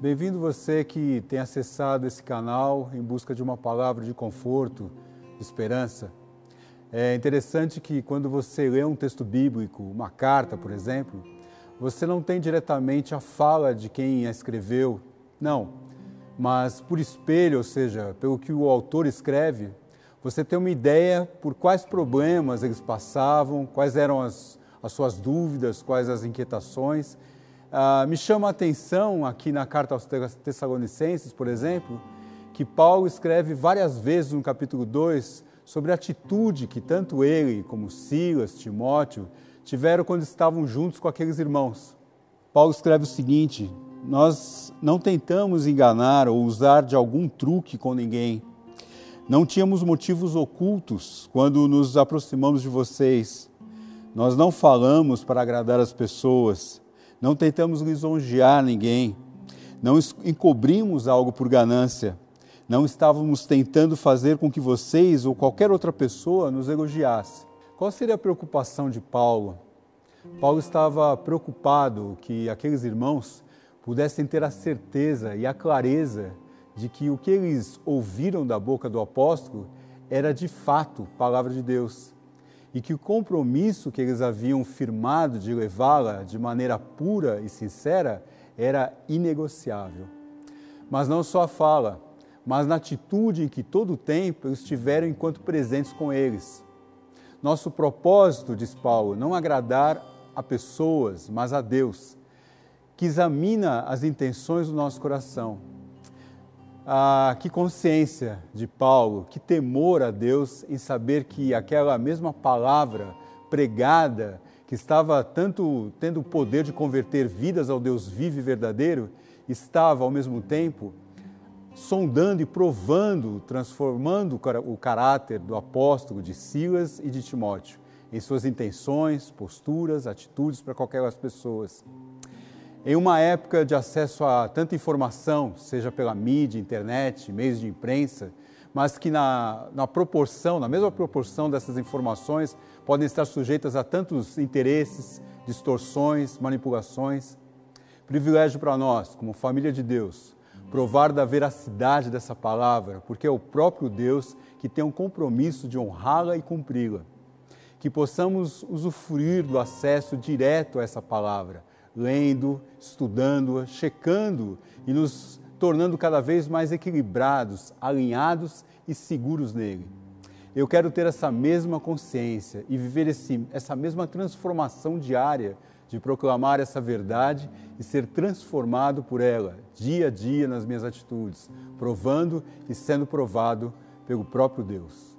Bem-vindo você que tem acessado esse canal em busca de uma palavra de conforto, de esperança. É interessante que quando você lê um texto bíblico, uma carta, por exemplo, você não tem diretamente a fala de quem a escreveu, não, mas por espelho, ou seja, pelo que o autor escreve, você tem uma ideia por quais problemas eles passavam, quais eram as, as suas dúvidas, quais as inquietações. Ah, me chama a atenção aqui na carta aos Tessalonicenses, por exemplo, que Paulo escreve várias vezes no capítulo 2 sobre a atitude que tanto ele como Silas, Timóteo, tiveram quando estavam juntos com aqueles irmãos. Paulo escreve o seguinte: Nós não tentamos enganar ou usar de algum truque com ninguém não tínhamos motivos ocultos quando nos aproximamos de vocês. Nós não falamos para agradar as pessoas, não tentamos lisonjear ninguém, não encobrimos algo por ganância, não estávamos tentando fazer com que vocês ou qualquer outra pessoa nos elogiasse. Qual seria a preocupação de Paulo? Paulo estava preocupado que aqueles irmãos pudessem ter a certeza e a clareza de que o que eles ouviram da boca do apóstolo era de fato palavra de Deus e que o compromisso que eles haviam firmado de levá-la de maneira pura e sincera era inegociável. Mas não só a fala, mas na atitude em que todo o tempo eles estiveram enquanto presentes com eles. Nosso propósito, diz Paulo, não agradar a pessoas, mas a Deus, que examina as intenções do nosso coração ah, que consciência de Paulo, que temor a Deus em saber que aquela mesma palavra pregada, que estava tanto tendo o poder de converter vidas ao Deus vivo e verdadeiro, estava ao mesmo tempo sondando e provando, transformando o caráter do apóstolo de Silas e de Timóteo em suas intenções, posturas, atitudes para qualquer das pessoas. Em uma época de acesso a tanta informação, seja pela mídia, internet, meios de imprensa, mas que na, na proporção, na mesma proporção dessas informações, podem estar sujeitas a tantos interesses, distorções, manipulações. Privilégio para nós, como família de Deus, provar da veracidade dessa palavra, porque é o próprio Deus que tem um compromisso de honrá-la e cumpri-la. Que possamos usufruir do acesso direto a essa palavra, lendo, estudando-a, checando e nos tornando cada vez mais equilibrados, alinhados e seguros nele. Eu quero ter essa mesma consciência e viver esse, essa mesma transformação diária de proclamar essa verdade e ser transformado por ela, dia a dia nas minhas atitudes, provando e sendo provado pelo próprio Deus.